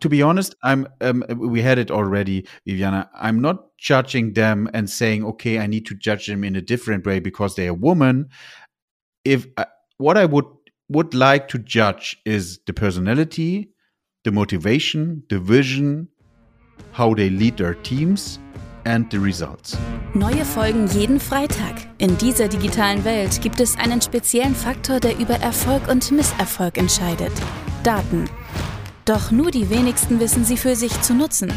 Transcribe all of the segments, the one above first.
to be honest, I'm um, we had it already, Viviana. I'm not judging them and saying, okay, I need to judge them in a different way because they're a woman. If uh, what I would would like to judge is the personality, the motivation, the vision, how they lead their teams and the results. Neue Folgen jeden Freitag. In dieser digitalen Welt gibt es einen speziellen Faktor, der über Erfolg und Misserfolg entscheidet. Daten. Doch nur die wenigsten wissen sie für sich zu nutzen.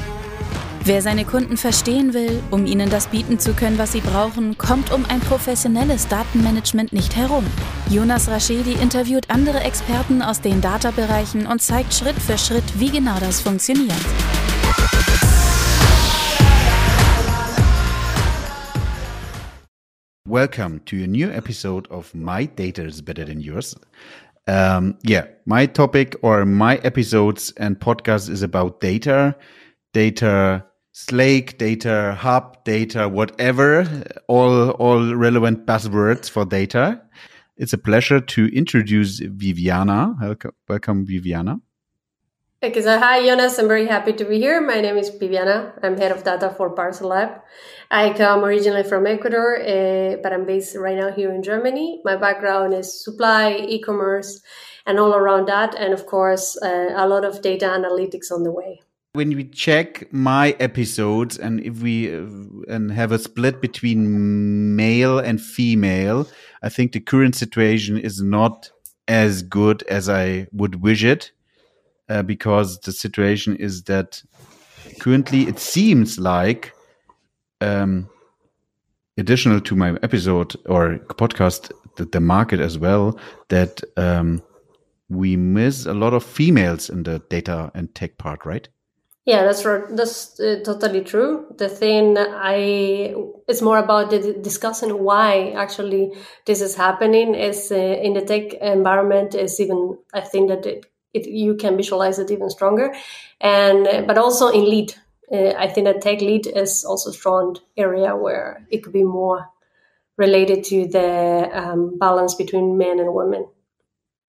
Wer seine Kunden verstehen will, um ihnen das bieten zu können, was sie brauchen, kommt um ein professionelles Datenmanagement nicht herum. Jonas Raschedi interviewt andere Experten aus den Data-Bereichen und zeigt Schritt für Schritt, wie genau das funktioniert. Welcome to a new episode of My Data is Better Than Yours. Um, yeah, my topic or my episodes and podcast is about data, data Slake, data hub, data whatever, all all relevant buzzwords for data. It's a pleasure to introduce Viviana. Welcome, welcome Viviana. Okay, so hi Jonas, I'm very happy to be here. My name is Viviana. I'm head of data for Parcel Lab. I come originally from Ecuador, uh, but I'm based right now here in Germany. My background is supply, e-commerce, and all around that, and of course, uh, a lot of data analytics on the way when we check my episodes and if we uh, and have a split between male and female i think the current situation is not as good as i would wish it uh, because the situation is that currently it seems like um, additional to my episode or podcast the, the market as well that um, we miss a lot of females in the data and tech part right yeah, that's right. That's uh, totally true. The thing I it's more about discussing why actually this is happening. Is uh, in the tech environment is even I think that it, it you can visualize it even stronger, and but also in lead. Uh, I think that tech lead is also a strong area where it could be more related to the um, balance between men and women.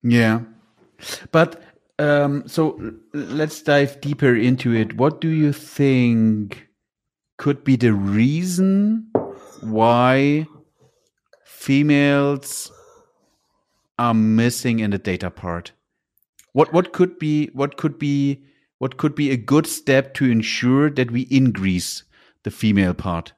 Yeah, but um, so let's dive deeper into it. What do you think could be the reason why females are missing in the data part? What what could be what could be what could be a good step to ensure that we increase the female part?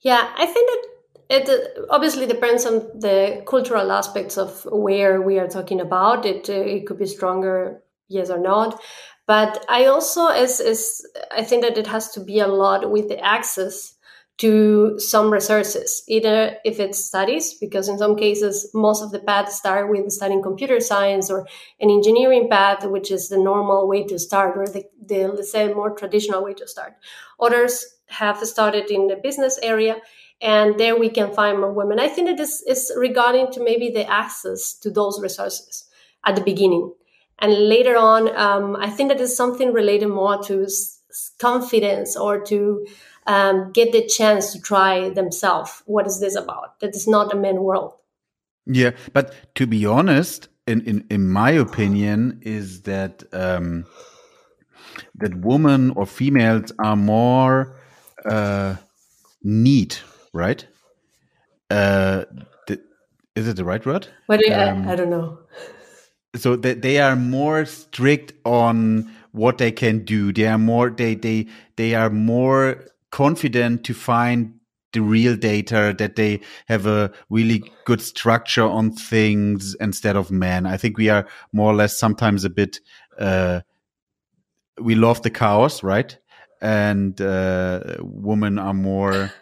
Yeah, I think that it obviously depends on the cultural aspects of where we are talking about. It uh, it could be stronger, yes or not. But I also is is I think that it has to be a lot with the access to some resources, either if it's studies, because in some cases most of the paths start with studying computer science or an engineering path, which is the normal way to start, or the, the let's say more traditional way to start. Others have started in the business area and there we can find more women. I think that this is regarding to maybe the access to those resources at the beginning, and later on, um, I think that is something related more to confidence or to um, get the chance to try themselves. What is this about? That is not a men world. Yeah, but to be honest, in in, in my opinion, is that um, that women or females are more uh, neat right? Uh, the, is it the right word? What do you, um, I, I, don't know. So they, they are more strict on what they can do. They are more they they they are more confident to find the real data that they have a really good structure on things instead of men. I think we are more or less sometimes a bit uh, we love the chaos, right? And uh, women are more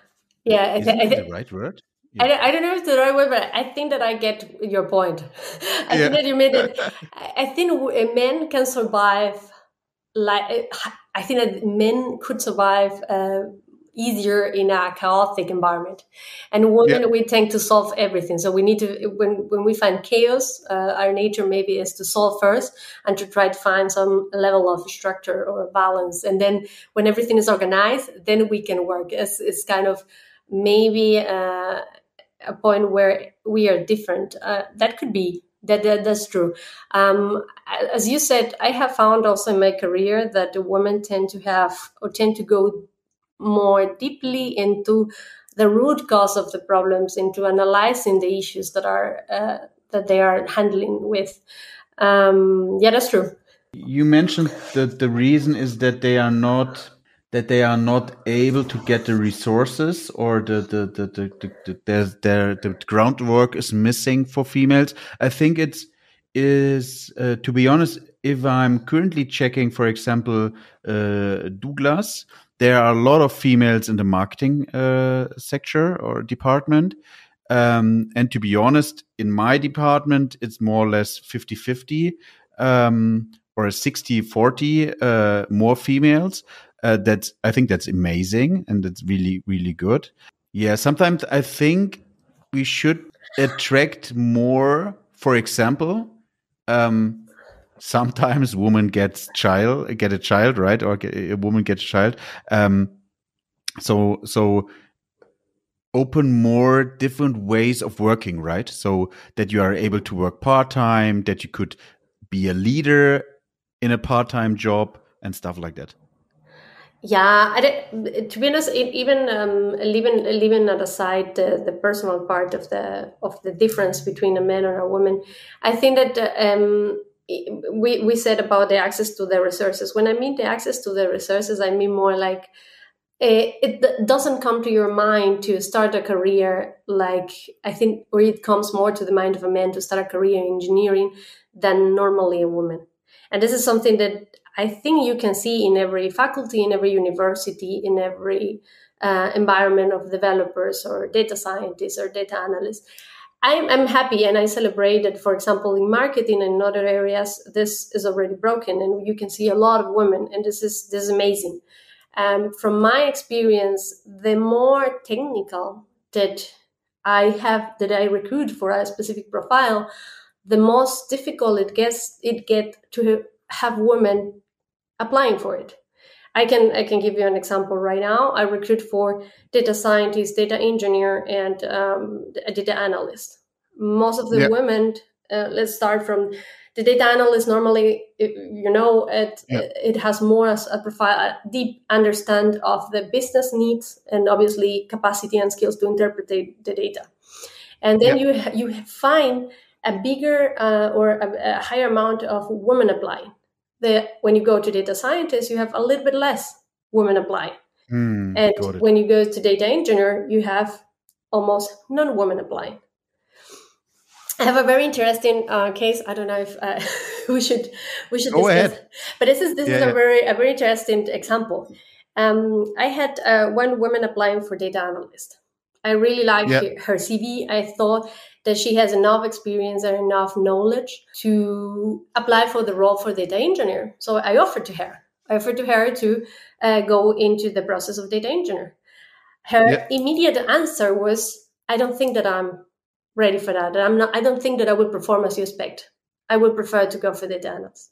yeah, is I, the right word? Yeah. I, I don't know if it's the right word, but I think that I get your point. I yeah. think that you made it. I think a man can survive. Like I think that men could survive uh, easier in a chaotic environment, and women yeah. we tend to solve everything. So we need to when when we find chaos, uh, our nature maybe is to solve first and to try to find some level of structure or balance, and then when everything is organized, then we can work. It's, it's kind of maybe uh, a point where we are different. Uh, that could be that, that that's true. Um, as you said, I have found also in my career that the women tend to have or tend to go more deeply into the root cause of the problems, into analyzing the issues that are uh, that they are handling with. Um, yeah, that's true. You mentioned that the reason is that they are not that they are not able to get the resources or the the the the, the, the the groundwork is missing for females. I think it's is uh, to be honest if i'm currently checking for example uh, douglas there are a lot of females in the marketing uh, sector or department um, and to be honest in my department it's more or less 50 50 um, or 60 40 uh, more females uh, that's I think that's amazing and that's really really good. Yeah, sometimes I think we should attract more. For example, um, sometimes woman gets child get a child right? Or a woman gets a child. Um, so so open more different ways of working right? So that you are able to work part-time that you could be a leader in a part-time job and stuff like that. Yeah, to be honest, it, even um, leaving leaving aside the, the personal part of the of the difference between a man and a woman, I think that um, we we said about the access to the resources. When I mean the access to the resources, I mean more like it, eh, it doesn't come to your mind to start a career like I think, or it comes more to the mind of a man to start a career in engineering than normally a woman. And this is something that I think you can see in every faculty, in every university, in every uh, environment of developers or data scientists or data analysts. I'm, I'm happy and I celebrate that, for example, in marketing and other areas, this is already broken and you can see a lot of women and this is, this is amazing. Um, from my experience, the more technical that I have, that I recruit for a specific profile, the most difficult it gets, it get to have women applying for it. I can I can give you an example right now. I recruit for data scientist, data engineer, and um, a data analyst. Most of the yep. women, uh, let's start from the data analyst. Normally, you know, it yep. it has more as a profile, a deep understand of the business needs, and obviously capacity and skills to interpret the, the data. And then yep. you you find a bigger uh, or a, a higher amount of women applying the when you go to data scientist, you have a little bit less women apply. Mm, and when you go to data engineer, you have almost none women applying. I have a very interesting uh, case. I don't know if uh, we should we should go discuss, ahead. but this is this yeah, is a very a very interesting example. Um, I had uh, one woman applying for data analyst. I really liked yeah. her CV. I thought that she has enough experience and enough knowledge to apply for the role for data engineer. So I offered to her. I offered to her to uh, go into the process of data engineer. Her immediate answer was, "I don't think that I'm ready for that. I'm not. I don't think that I will perform as you expect. I would prefer to go for data analyst."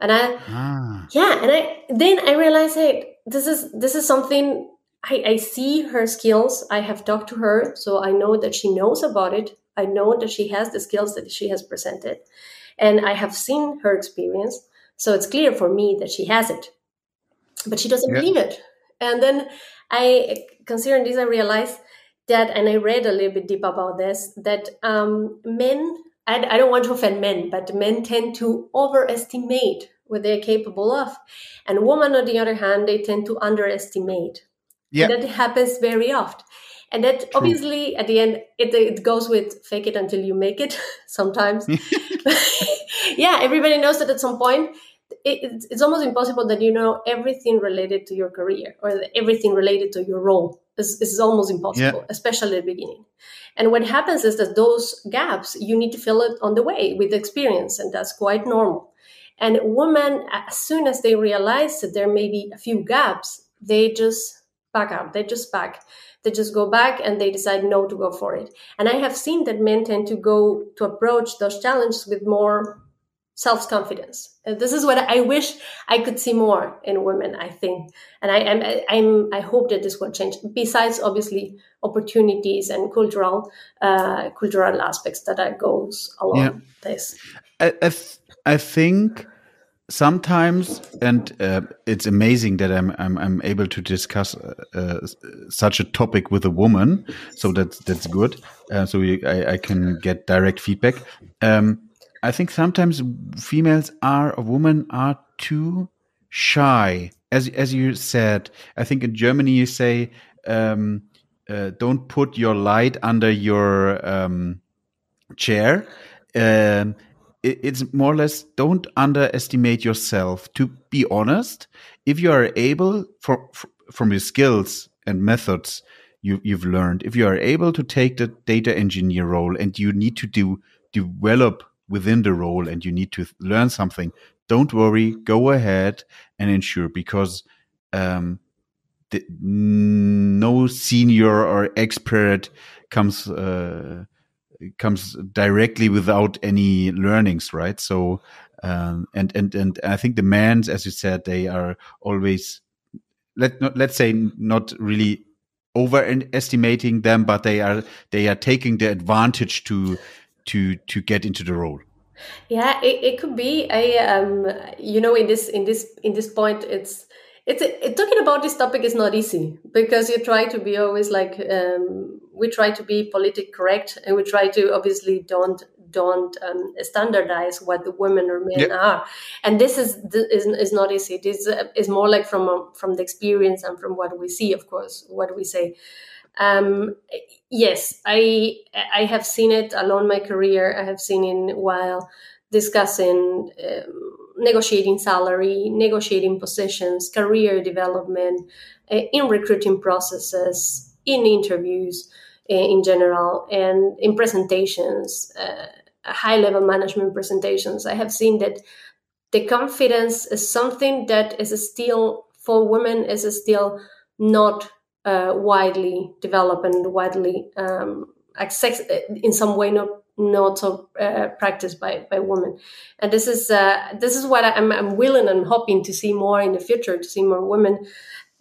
And I, ah. yeah, and I then I realized, hey, this is this is something I, I see her skills. I have talked to her, so I know that she knows about it. I know that she has the skills that she has presented, and I have seen her experience. So it's clear for me that she has it, but she doesn't yeah. believe it. And then I, considering this, I realized that, and I read a little bit deep about this, that um, men, I, I don't want to offend men, but men tend to overestimate what they're capable of. And women, on the other hand, they tend to underestimate. Yeah. And that happens very often and that True. obviously at the end it, it goes with fake it until you make it sometimes. Yeah everybody knows that at some point it, it's almost impossible that you know everything related to your career or everything related to your role. Is, is almost impossible especially at the beginning. And what happens is that those gaps you need to fill it on the way with experience and that's quite normal. And women as soon as they realize that there may be a few gaps they just back up they just back they just go back and they decide no to go for it. And I have seen that men tend to go to approach those challenges with more self confidence. This is what I wish I could see more in women. I think, and I am I'm I hope that this will change. Besides, obviously, opportunities and cultural uh, cultural aspects that are goes along yeah. this. I I, th I think sometimes and uh, it's amazing that I'm, I'm i'm able to discuss uh, uh, such a topic with a woman so that's that's good. Uh, so we, I, I, can get direct feedback. Um, i think sometimes females are or women are too shy. As as you said i think in germany you say um, uh, don't put your light under your um, chair. Um, it's more or less don't underestimate yourself. To be honest, if you are able for, for, from your skills and methods you, you've learned, if you are able to take the data engineer role and you need to do develop within the role and you need to learn something, don't worry, go ahead and ensure because um, the, no senior or expert comes. Uh, comes directly without any learnings, right? So, um, and and and I think the mans, as you said, they are always let not let's say not really overestimating them, but they are they are taking the advantage to to to get into the role. Yeah, it, it could be. I um, you know, in this in this in this point, it's it's it, talking about this topic is not easy because you try to be always like um, we try to be politically correct and we try to obviously don't don't um, standardize what the women or men yep. are. And this is, is is not easy. This is more like from from the experience and from what we see of course what we say. Um, yes i i have seen it along my career. I have seen it while discussing um, negotiating salary, negotiating positions, career development, uh, in recruiting processes, in interviews uh, in general, and in presentations, uh, high level management presentations. I have seen that the confidence is something that is still for women is still not widely developed and widely um, in some way not not so uh, practiced by by women. And this is uh, this is what I'm, I'm willing and hoping to see more in the future to see more women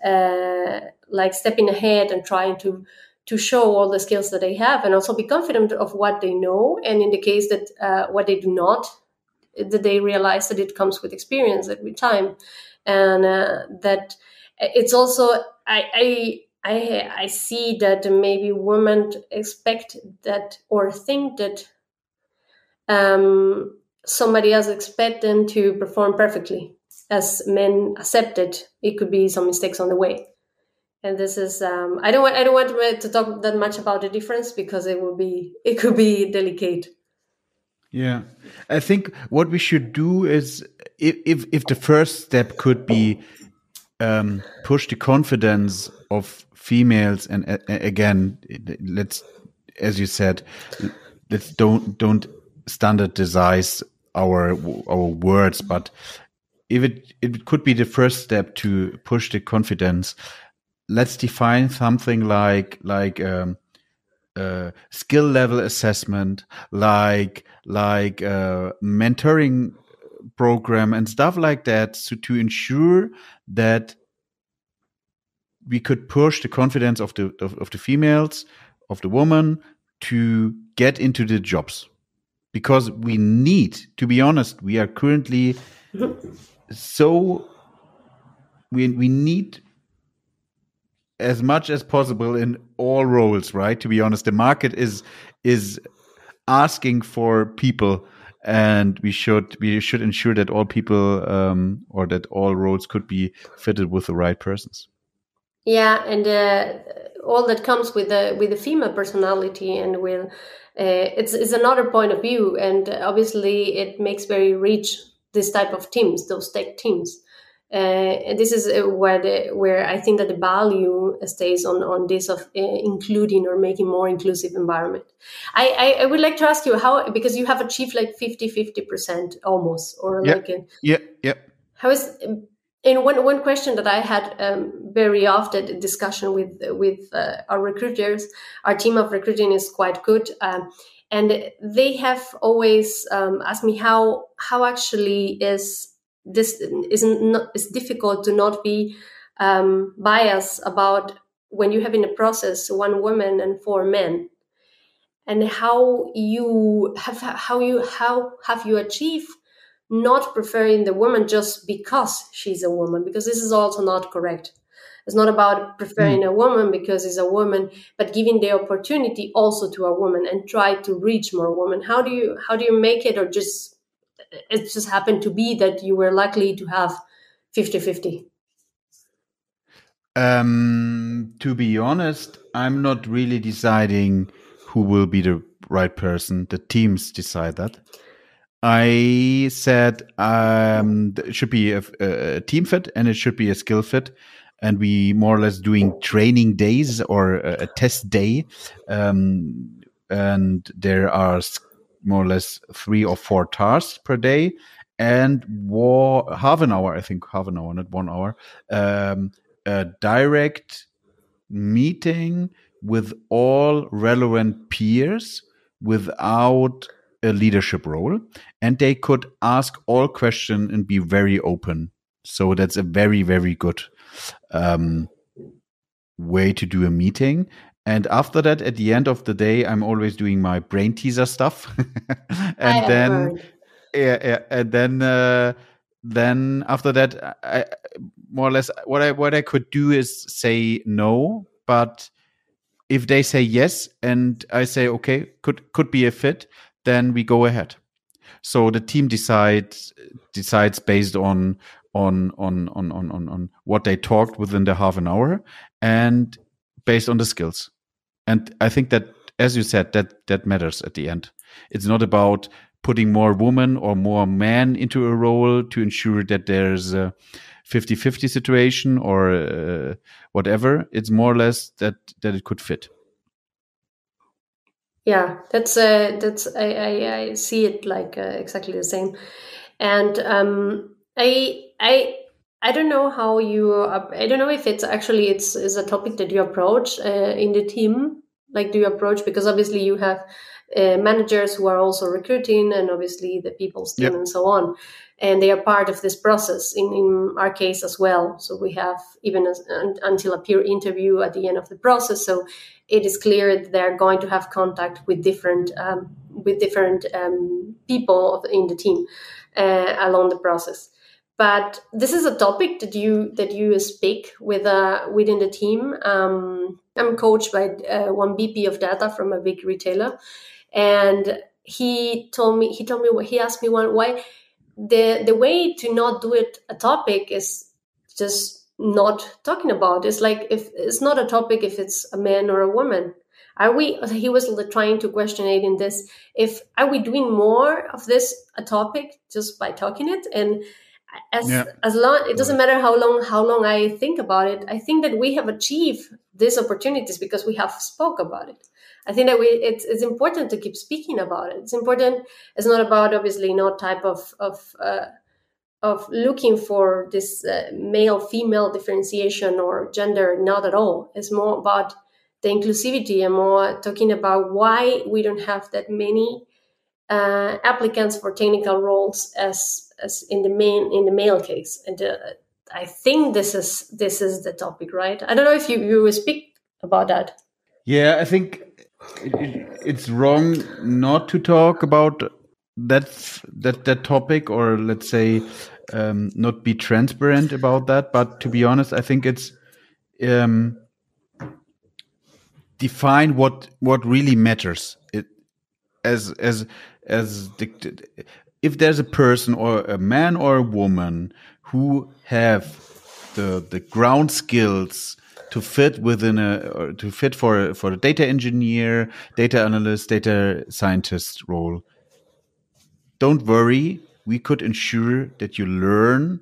uh, like stepping ahead and trying to to show all the skills that they have and also be confident of what they know. And in the case that uh, what they do not that they realize that it comes with experience every time. And uh, that it's also I, I I I see that maybe women expect that or think that um, somebody else expect them to perform perfectly, as men accepted it it could be some mistakes on the way. And this is um, I don't want I don't want to talk that much about the difference because it will be it could be delicate. Yeah, I think what we should do is if if, if the first step could be um, push the confidence of females and uh, again let's as you said let's don't don't standardize our our words but if it it could be the first step to push the confidence let's define something like like um, uh, skill level assessment like like uh, mentoring program and stuff like that so to ensure that we could push the confidence of the of, of the females of the woman to get into the jobs. Because we need to be honest we are currently so we we need as much as possible in all roles right? To be honest the market is is asking for people and we should we should ensure that all people um, or that all roles could be fitted with the right persons yeah, and uh, all that comes with the with the female personality and with uh, it's it's another point of view, and obviously it makes very rich this type of teams, those tech teams. Uh, and this is uh, where the where I think that the value stays on on this of uh, including or making more inclusive environment. I, I, I would like to ask you how because you have achieved like 50 50 percent almost or yep. like a, yeah yeah how is and one one question that I had um, very often discussion with with uh, our recruiters, our team of recruiting is quite good, um, and they have always um, asked me how how actually is this is not it's difficult to not be um, biased about when you have in a process one woman and four men. And how you have how you how have you achieved not preferring the woman just because she's a woman because this is also not correct it's not about preferring mm. a woman because it's a woman, but giving the opportunity also to a woman and try to reach more women. How do you how do you make it or just it just happened to be that you were likely to have 50-50? Um, to be honest, I'm not really deciding who will be the right person. The teams decide that. I said um, it should be a, a, team fit and it should be a skill fit and we more or less doing training days or a, a test day. Um, and there are more or less three or four tasks per day and war, half an hour, I think half an hour, not one hour, um, a direct meeting with all relevant peers without a leadership role and they could ask all questions and be very open. So that's a very very good um, way to do a meeting. And after that, at the end of the day, I'm always doing my brain teaser stuff, and then, yeah, yeah, and then, uh, then after that, I more or less what I what I could do is say no, but if they say yes and I say okay, could could be a fit, then we go ahead. So the team decides decides based on on on on on on, on what they talked within the half an hour and based on the skills. And i think that as you said that that matters at the end. It's not about putting more women or more men into a role to ensure that there's a 50-50 situation or uh, whatever. It's more or less that that it could fit yeah that's uh that's i i, I see it like uh, exactly the same and um I I I don't know how you. I don't know if it's actually it's is a topic that you approach uh, in the team. Like, do you approach because obviously you have uh, managers who are also recruiting, and obviously the people's team yep. and so on, and they are part of this process. In in our case as well, so we have even until a peer interview at the end of the process. So it is clear that they're going to have contact with different um, with different um, people in the team uh, along the process but this is a topic that you that you speak with uh, within the team. Um, I'm coached by uh, one VP of data from a big retailer, and he told me he told me he asked me one why the the way to not do it a topic is just not talking about. It's like if it's not a topic if it's a man or a woman. Are we? He was trying to question it in this. If are we doing more of this a topic just by talking it and as yeah. as long it doesn't matter how long how long i think about it i think that we have achieved these opportunities because we have spoke about it i think that we it's, it's important to keep speaking about it. It's important it's not about obviously no type of of uh, of looking for this uh, male female differentiation or gender not at all. It's more about the inclusivity and more talking about why we don't have that many uh, applicants for technical roles as as in the main in the male case. And uh, i think this is this is the topic right? I don't know if you you speak about that. Yeah i think it, it, it's wrong not to talk about that that that topic or let's say um, not be transparent about that. But to be honest i think it's um, define what what really matters. It as as as dictated if there's a person or a man or a woman who have the the ground skills to fit within a to fit for for a data engineer, data analyst, data scientist role, don't worry. We could ensure that you learn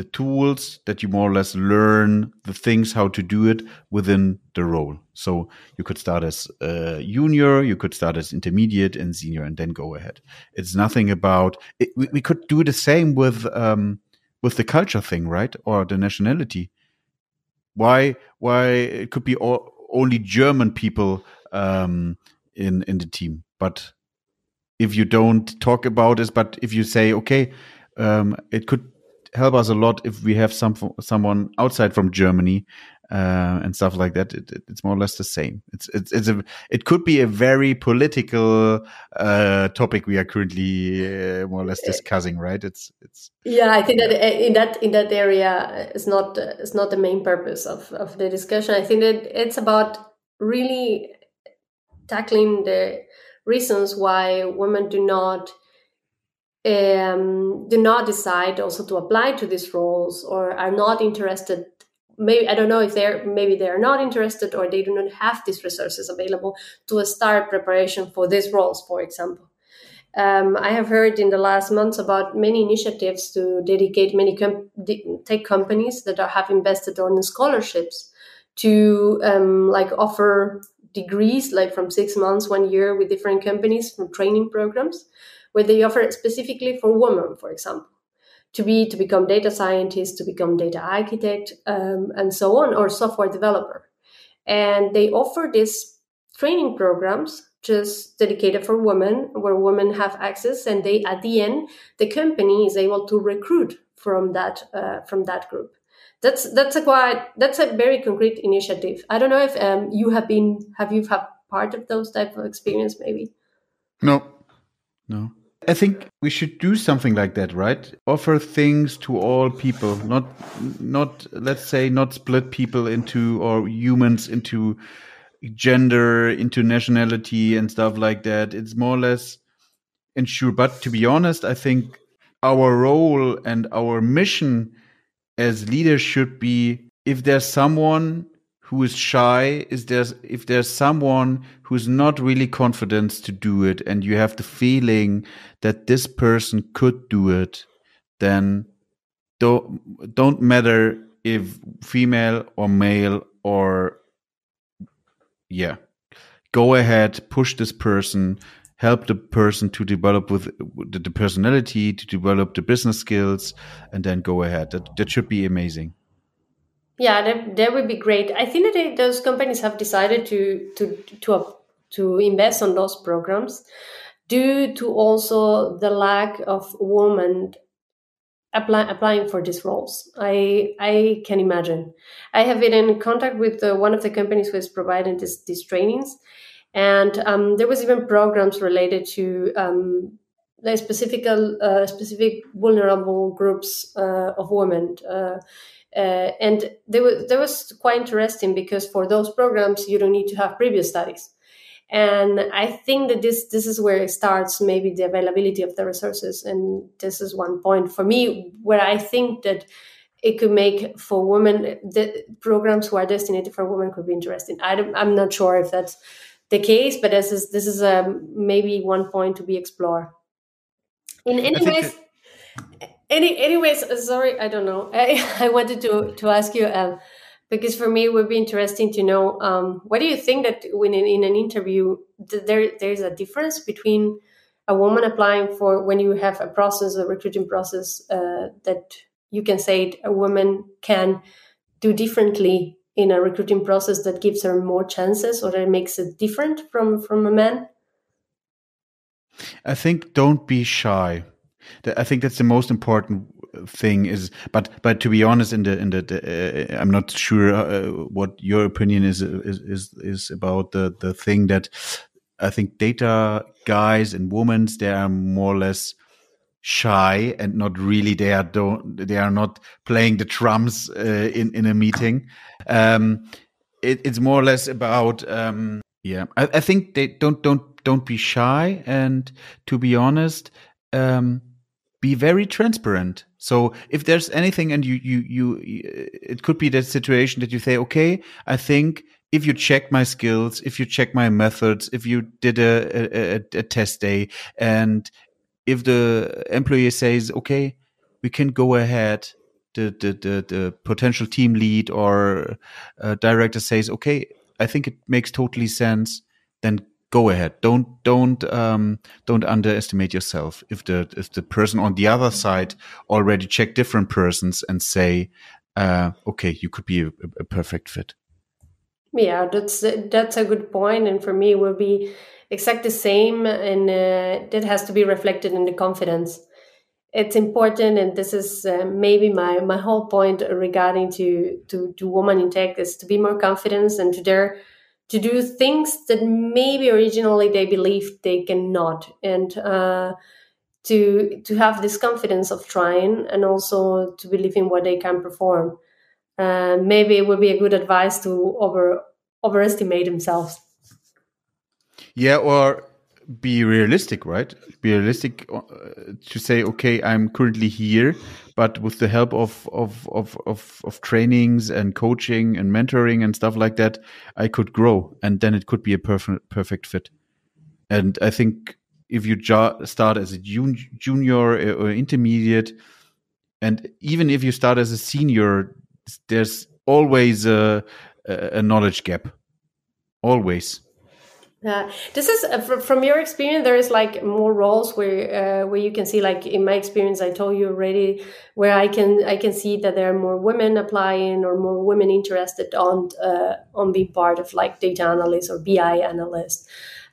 the tools that you more or less learn the things how to do it within the role. So you could start as a junior, you could start as intermediate and senior, and then go ahead. It's nothing about. It, we, we, could do the same with um, with the culture thing, right, or the nationality. Why why it could be all, only German people um, in in the team? but if you don't talk about it, but if you say, okay, um, it could help us a lot if we have some someone outside from Germany uh, and stuff like that. It, it, it's more or less the same. It's it's it's a it could be a very political uh, topic we are currently uh, more or less discussing, right? It's it's yeah. I think that uh, in that in that area is not is not the main purpose of of the discussion. I think that it's about really tackling the reasons why women do not um, do not decide also to apply to these roles or are not interested maybe i don't know if they're maybe they're not interested or they do not have these resources available to start preparation for these roles for example. Um, i have heard in the last months about many initiatives to dedicate many com- tech companies that are, have invested on scholarships to um, like offer degrees like from six months one year with different companies from training programs where they offer specifically for women, for example, to be to become data scientist, to become data architect, um, and so on, or software developer. And they offer these training programs just dedicated for women, where women have access, and they at the end the company is able to recruit from that uh, from that group. That's that's a quite that's a very concrete initiative. I don't know if um, you have been have you had part of those type of experience maybe. No, no. I think we should do something like that, right? Offer things to all people, not not let's say not split people into or humans into gender, into nationality and stuff like that. It's more or less ensure. But to be honest, I think our role and our mission as leaders should be if there's someone who is shy is there's if there's someone who's not really confident to do it and you have the feeling that this person could do it then don't don't matter if female or male or yeah. Go ahead push this person help the person to develop with the personality to develop the business skills and then go ahead. That that should be amazing yeah, that, that would be great. I think that those companies have decided to to to to invest on those programs due to also the lack of women apply, applying for these roles. I I can imagine. I have been in contact with uh, one of the companies who is providing this, these trainings, and um, there was even programs related to um, the specific uh, specific vulnerable groups uh, of women. Uh, uh, and there was, that was quite interesting because for those programs, you don't need to have previous studies. And I think that this this is where it starts, maybe the availability of the resources. And this is one point for me where I think that it could make for women the programs who are destined for women could be interesting. I am not sure if that's the case, but this is this is um, maybe one point to be explored. In any case. Any, anyways, sorry, I don't know. I, I wanted to to ask you um, because for me it would be interesting to know um, what do you think that when in, in an interview there there's a difference between a woman applying for when you have a process a recruiting process uh, that you can say a woman can do differently in a recruiting process that gives her more chances or that makes it different from from a man i think don't be shy I think that's the most important thing is but but to be honest in the in the, uh, i'm not sure uh, what your opinion is is is, is about the the thing that i think data guys and women they are more or less shy and not really they are don't they are not playing the drums uh, in in a meeting. Um it, it's more or less about um yeah I, I think they don't don't don't be shy and to be honest um be very transparent. So if there's anything and you, you, you, it could be that situation that you say, okay, I think if you check my skills, if you check my methods, if you did a, a, a test day and if the employee says, okay, we can go ahead, the, the, the, the potential team lead or uh, director says, okay, I think it makes totally sense, then go ahead. Don't don't um, don't underestimate yourself. If the if the person on the other side already check different persons and say, uh, okay, you could be a, a perfect fit. Yeah, that's that's a good point, and for me, it will be exact the same, and uh, that has to be reflected in the confidence. It's important, and this is uh, maybe my my whole point regarding to to to woman in tech is to be more confident and to dare to do things that maybe originally they believed they cannot, and uh, to to have this confidence of trying, and also to believe in what they can perform uh, maybe it would be a good advice to over overestimate themselves. Yeah, or be realistic, right? Be realistic uh, to say, okay, I'm currently here, but with the help of, of of of of trainings and coaching and mentoring and stuff like that, I could grow, and then it could be a perfect perfect fit. And I think if you start as a jun junior uh, or intermediate, and even if you start as a senior, there's always a, a knowledge gap. Always. Yeah, this is uh, from your experience. There is like more roles where uh, where you can see, like in my experience, I told you already, where I can I can see that there are more women applying or more women interested on uh, on being part of like data analyst or BI analyst.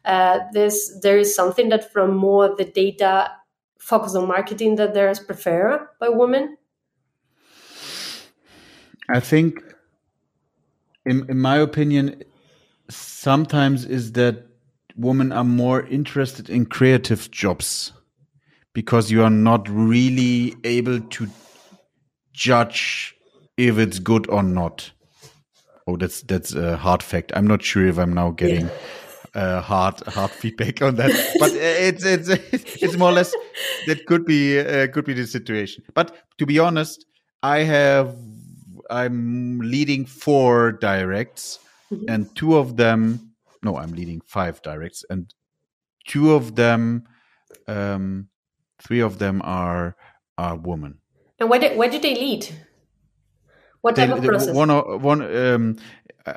Uh, this there is something that from more the data focus on marketing that there is preferred by women. I think, in in my opinion, sometimes is that women are more interested in creative jobs because you are not really able to judge if it's good or not. Oh, that's that's a hard fact. I'm not sure if I'm now getting yeah. uh, hard hard feedback on that, but it's it's it's more or less that could be uh, could be the situation. But to be honest, I have I'm leading four directs, mm-hmm. and two of them. No, I'm leading five directs, and two of them, um, three of them are are women. And where did where did they lead? What type they, of process? One, one, um, uh,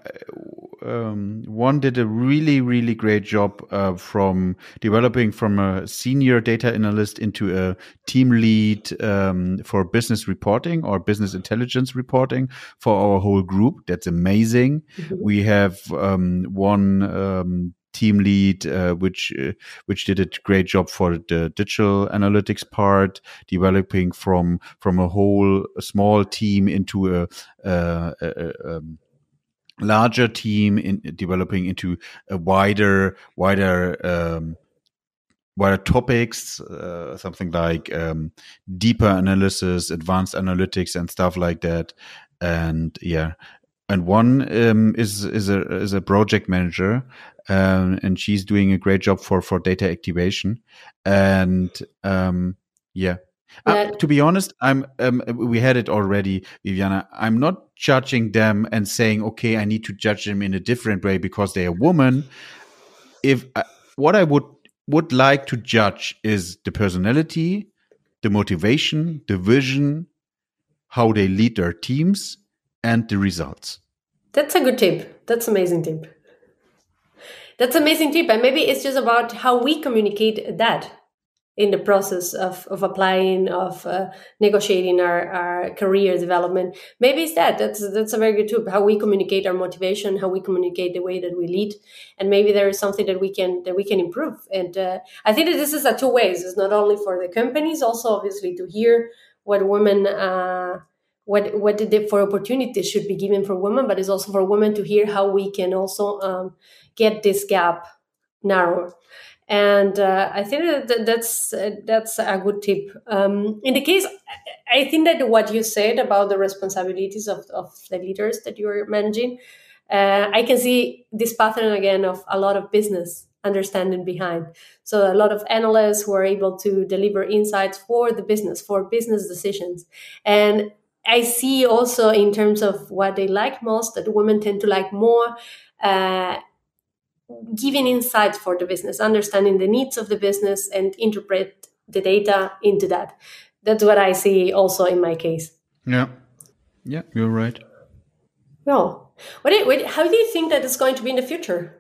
um, one did a really really great job uh, from developing from a senior data analyst into a team lead um, for business reporting or business intelligence reporting for our whole group. That's amazing. Mm-hmm. We have um, one um, team lead, uh, which uh, which did a great job for the digital analytics part, developing from from a whole a small team into a, a, a, um, larger team in developing into a wider wider um, wider topics uh, something like um, deeper analysis advanced analytics and stuff like that. And yeah and one um, is is a is a project manager um, and she's doing a great job for for data activation and um, yeah uh, to be honest, I'm. Um, we had it already, Viviana. I'm not judging them and saying, okay, I need to judge them in a different way because they're a woman. If uh, what I would would like to judge is the personality, the motivation, the vision, how they lead their teams, and the results. That's a good tip. That's amazing tip. That's amazing tip, and maybe it's just about how we communicate that in the process of, of applying of uh, negotiating our, our career development maybe it's that that's that's a very good tip. how we communicate our motivation how we communicate the way that we lead and maybe there is something that we can that we can improve and uh, i think that this is a two ways it's not only for the companies also obviously to hear what women uh, what what the, for opportunities should be given for women but it's also for women to hear how we can also um, get this gap narrower and uh, I think that that's uh, that's a good tip. Um, in the case, I think that what you said about the responsibilities of, of the leaders that you're managing, uh, I can see this pattern again of a lot of business understanding behind. So a lot of analysts who are able to deliver insights for the business, for business decisions, and I see also in terms of what they like most that women tend to like more uh, giving insights for the business, understanding the needs of the business, and interpret the data into that. That's what I see also in my case. Yeah, yeah, you're right. Well, what, do what how do you think that it's going to be in the future?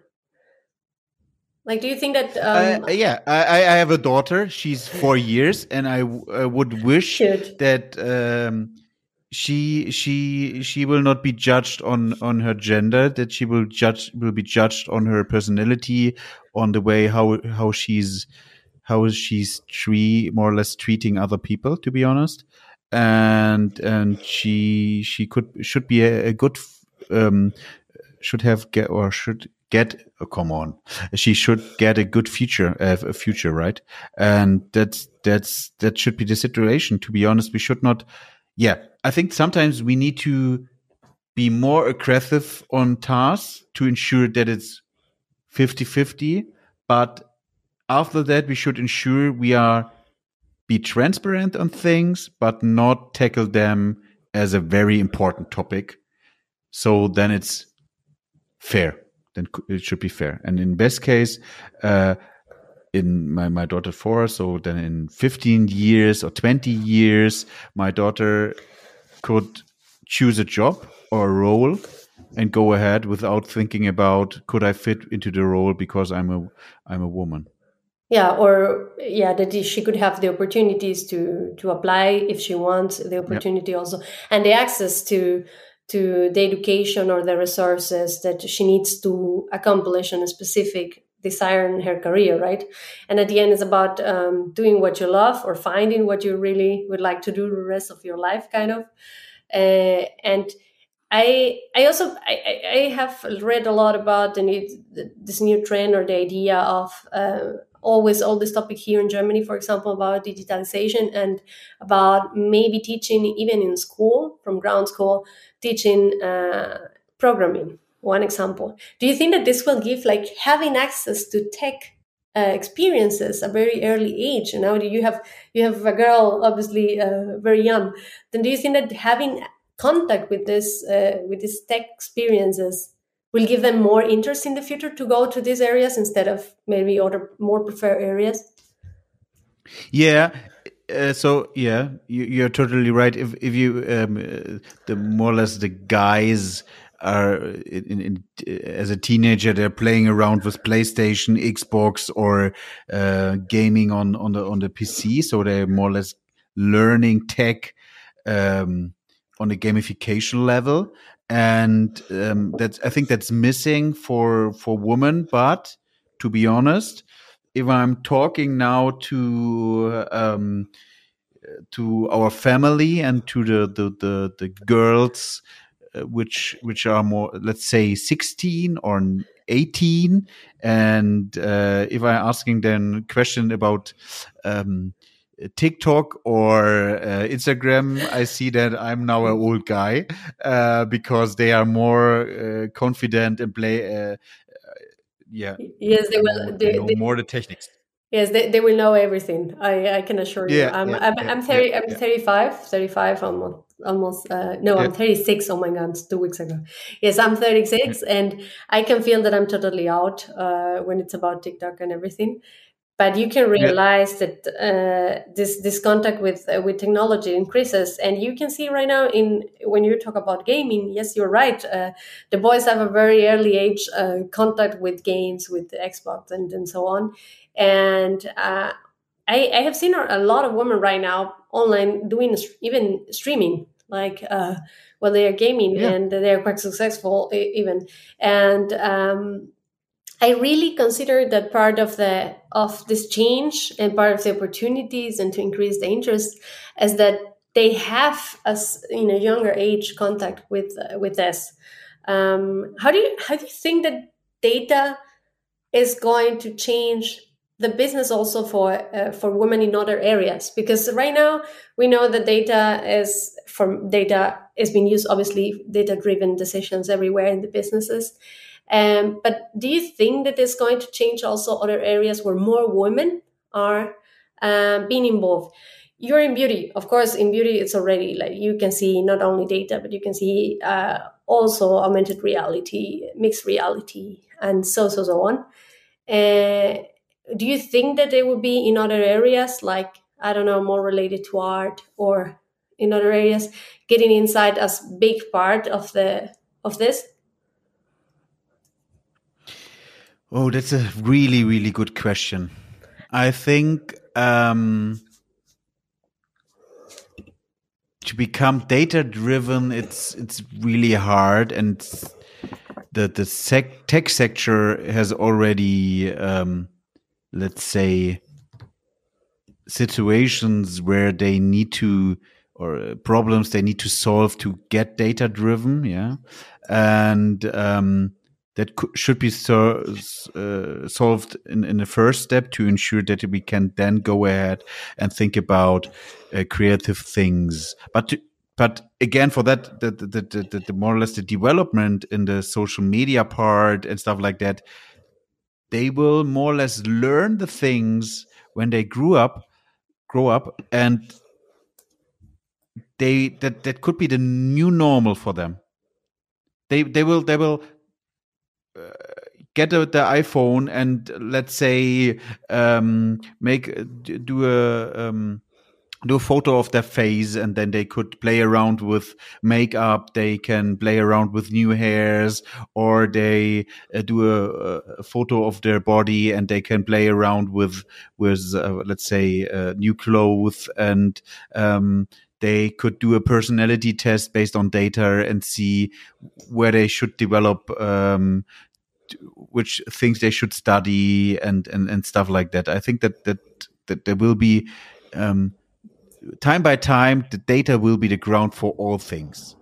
Like, do you think that? Um, uh, yeah, I, I have a daughter. She's four years, and I, I would wish Should. that um, she she she will not be judged on on her gender that she will judge will be judged on her personality on the way how how she's how she's tree more or less treating other people to be honest. And and she she could should be a, a good um should have get or should get oh, come on. She should get a good future uh, a future right? And that's that's that should be the situation to be honest. We should not yeah, I think sometimes we need to be more aggressive on tasks to ensure that it's 50 50. But after that, we should ensure we are be transparent on things, but not tackle them as a very important topic. So then it's fair. Then it should be fair. And in best case, uh, in my, my daughter four. So then in 15 years or 20 years, my daughter could choose a job or a role and go ahead without thinking about could I fit into the role because I'm a I'm a woman. Yeah, or yeah, that she could have the opportunities to to apply if she wants the opportunity yep. also and the access to to the education or the resources that she needs to accomplish in a specific desire in her career, right? And at the end, it's about um, doing what you love or finding what you really would like to do the rest of your life, kind of. Uh, and I I also I, I have read a lot about the new, this new trend or the idea of uh, always all this topic here in Germany, for example, about digitalization and about maybe teaching even in school from ground school teaching uh, programming one example. Do you think that this will give like having access to tech uh, experiences at very early age? And now you have you have a girl obviously uh, very young. Then do you think that having contact with this uh, with these tech experiences will give them more interest in the future to go to these areas instead of maybe other more preferred areas? Yeah. Uh, so yeah you, are totally right. If if you um, uh, the more or less the guys are in, in, as a teenager they're playing around with PlayStation, Xbox, or uh, gaming on on the on the PC. So they're more or less learning tech um, on a gamification level, and um, that's I think that's missing for for women. But to be honest, if I'm talking now to um, to our family and to the the the, the girls which which are more let's say 16 or 18 and uh, if i'm asking them question about um, TikTok or uh, Instagram, I see that I'm now an old guy uh, because they are more uh, confident and play. Uh, yeah. Yes, they will. They, they, more the techniques. Yes, they, they will know everything. I, I can assure you. Yeah, I'm, yeah, I'm, yeah, I'm 30, I'm 35, 35 almost, almost, uh, no, I'm 36. Oh my God, two weeks ago. Yes, I'm 36 and I can feel that I'm totally out, uh, when it's about TikTok and everything. But you can realize that, uh, this, this contact with, uh, with technology increases. And you can see right now in, when you talk about gaming, yes, you're right. Uh, the boys have a very early age, uh, contact with games, with Xbox and, and so on and uh, I, I, have seen a lot of women right now online doing even streaming, like uh, well, they are gaming yeah. and they are quite successful even. And um, I really consider that part of the of this change and part of the opportunities and to increase the interest is that they have us in a younger age contact with uh, with this. Um, how do you how do you think that data is going to change the business also for uh, for women in other areas because right now we know that data is from data is being used obviously data driven decisions everywhere in the businesses. Um, but do you think that it's going to change also other areas where more women are um, being involved? You're in beauty. Of course in beauty it's already like you can see not only data but you can see uh, also augmented reality mixed reality and so so so on. Uh, do you think that they would be in other areas like i don't know more related to art or in other areas getting inside as big part of the of this? Oh that's a really really good question. I think um to become data driven, it's it's really hard, and the the sec tech sector has already, um, let's say, situations where they need to or problems they need to solve to get data driven. Yeah, and um, that should be so, uh, solved in, in the first step to ensure that we can then go ahead and think about uh, creative things. But to, but again, for that, the, the, the, the, more or less the development in the social media part and stuff like that, they will more or less learn the things when they grew up, grow up, and they that that could be the new normal for them. They they will they will get the iPhone and let's say um, make do a um, do a photo of their face and then they could play around with makeup they can play around with new hairs or they uh, do a, a, photo of their body and they can play around with with uh, let's say uh, new clothes and um, they could do a personality test based on data and see where they should develop um, which things they should study and and and stuff like that. I think that that that there will be um, time by time the data will be the ground for all things.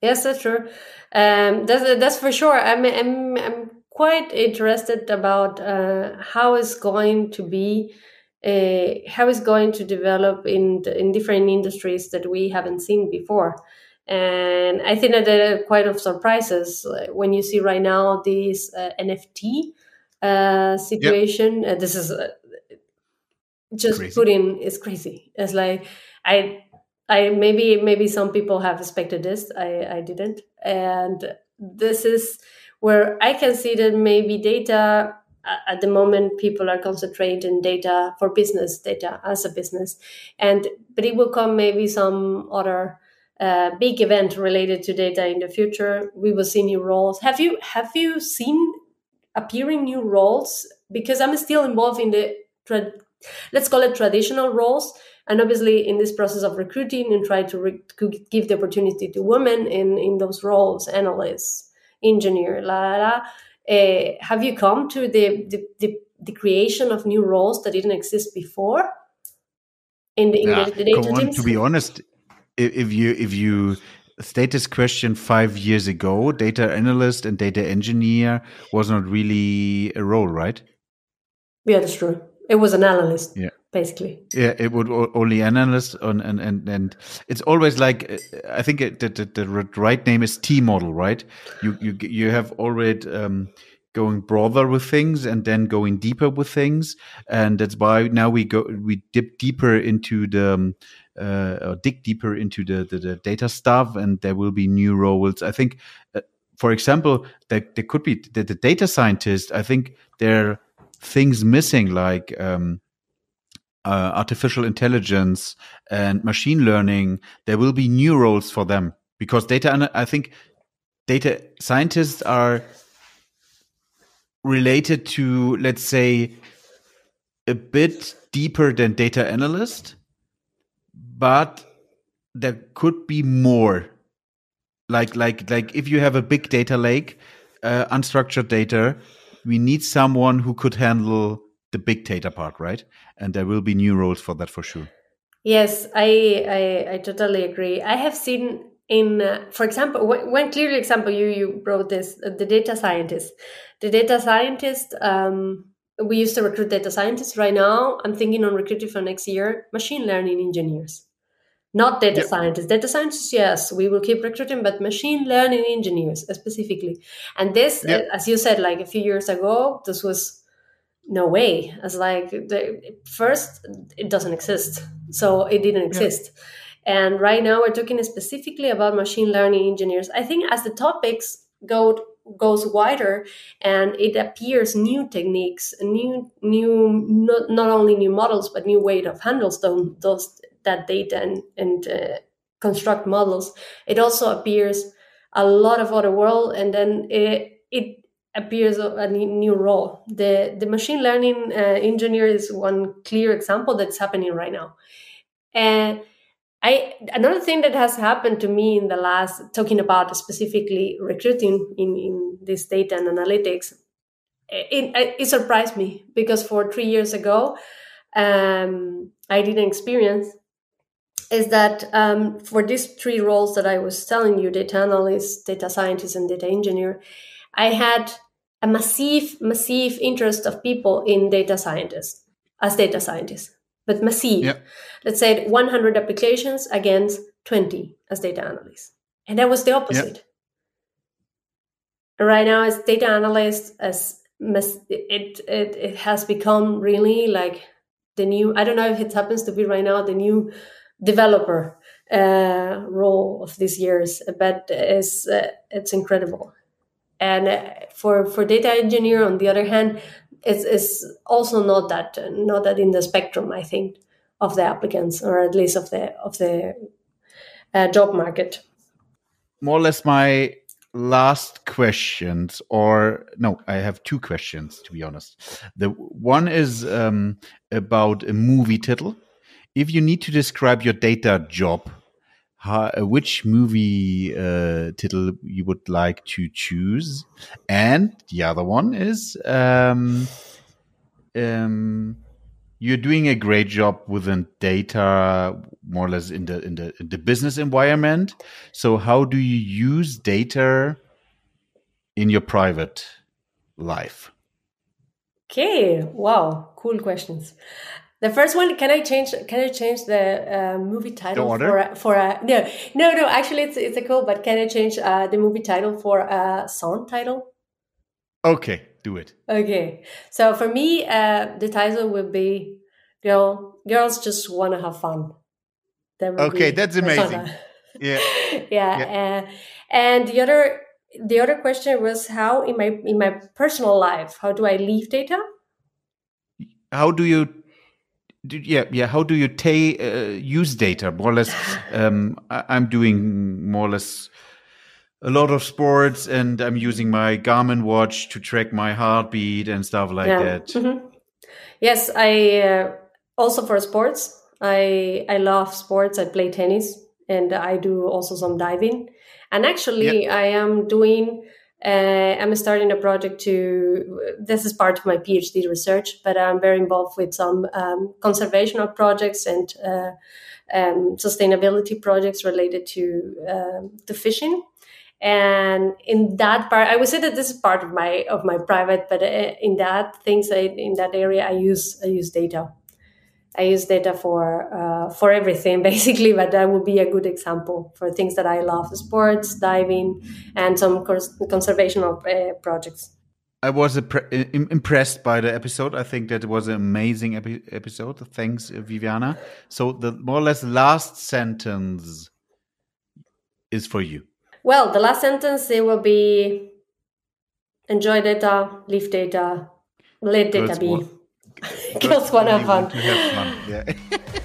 Yes, that's true. Um, that's that's for sure. I'm I'm I'm quite interested about uh, how it's going to be. Uh, how it's going to develop in in different industries that we haven't seen before. And I think that there are quite of surprises when you see right now this uh, NFT uh, situation. Yep. Uh, this is uh, just crazy. putting is crazy. It's like I, I maybe maybe some people have expected this. I I didn't, and this is where I can see that maybe data at the moment people are concentrating data for business data as a business and but it will come maybe some other uh, big event related to data in the future. We will see new roles. Have you have you seen appearing new roles? Because I'm still involved in the tra- let's call it traditional roles, and obviously in this process of recruiting and try to, re- give the opportunity to women in in those roles, analysts, engineer, la la la. Uh, have you come to the, the, the the creation of new roles that didn't exist before in the, in yeah, the, data teams? To be honest, if you if you state this question five years ago, data analyst and data engineer was not really a role, right? Yeah, that's true. It was an analyst. Yeah. Basically, yeah, it would only analyst on and and and it's always like uh, I think it, the, the, the right name is T model, right? You you you have already um, going broader with things and then going deeper with things, and that's why now we go we dip deeper into the um, uh, or dig deeper into the, the, the, data stuff and there will be new roles i think uh, for example there, there could be the, the, data scientist i think there are things missing like um, uh, artificial intelligence and machine learning there will be new roles for them because data i think data scientists are related to let's say a bit deeper than data analyst but there could be more. Like like like if you have a big data lake uh, unstructured data we need someone who could handle the big data part right? And there will be new roles for that for sure. Yes i i, I totally agree. I have seen in uh, for example one clear example you you brought this uh, the data scientist. The data scientist um, we used to recruit data scientists. Right now i'm thinking on recruiting for next year machine learning engineers not data yep. scientists. Data scientists, yes, we will keep recruiting, but machine learning engineers specifically. And this, yep. uh, as you said, like a few years ago, this was no way. As like the, first, it doesn't exist, so it didn't exist. Yep. And right now, we're talking specifically about machine learning engineers. I think as the topics go goes wider and it appears new techniques new new not, not only new models but new way of handles those, those that data and, and uh, construct models, it also appears a lot of other world, and then it, it appears a new role. The the machine learning uh, engineer is one clear example that's happening right now, and I another thing that has happened to me in the last talking about specifically recruiting in in this data and analytics, it, it, it surprised me because for three years ago, um, I didn't experience is that um, for these three roles that I was telling you, data analyst, data scientist, and data engineer, I had a massive, massive interest of people in data scientists as data scientists but massive. Yep. Let's say 100 applications against 20 as data analysts. And that was the opposite. Yep. Right now, as data analyst, as it, it it has become really like the new. I don't know if it happens to be right now the new developer uh, role of these years, but it's uh, it's incredible. And uh, for for data engineer, on the other hand, it's, it's also not that not that in the spectrum i think of the applicants or at least of the of the uh, job market. More or less my last questions or no i have two questions to be honest. The one is um, about a movie title if you need to describe your data job how, uh, which movie uh, title you would like to choose, and the other one is um, um, you're doing a great job within data, more or less in the in the in the business environment. So, how do you use data in your private life? Okay, wow, cool questions. The first one, can I change? Can I change the uh, movie title for a, for a no no no? Actually, it's it's a cool. But can I change uh, the movie title for a song title? Okay, do it. Okay, so for me, uh, the title would be "Girl, Girls Just Want to Have Fun." That okay, that's amazing. yeah, yeah, yeah. Uh, and the other the other question was how in my in my personal life how do I leave data? How do you yeah yeah how do you ta- uh, use data more or less um, I- am doing more or less a lot of sports and i'm using my garmin watch to track my heartbeat and stuff like yeah. that mm-hmm. yes i uh, also for sports i i love sports i play tennis and i do also some diving and actually i am doing uh, I'm starting a project to, this is part of my PhD research, but I'm very involved with some um, conservational projects and uh, um, sustainability projects related to, uh, to fishing. And in that part, I would say that this is part of my of my private, but uh, in that things I, in that area, I use I use data. I use data for uh, for everything basically, but that would be a good example for things that I love: sports, diving, and some conservational uh, projects. I was impressed by the episode. I think that was an amazing epi episode. Thanks, Viviana. So the more or less last sentence is for you. Well, the last sentence it will be: enjoy data, leave data, let data be. Girls want to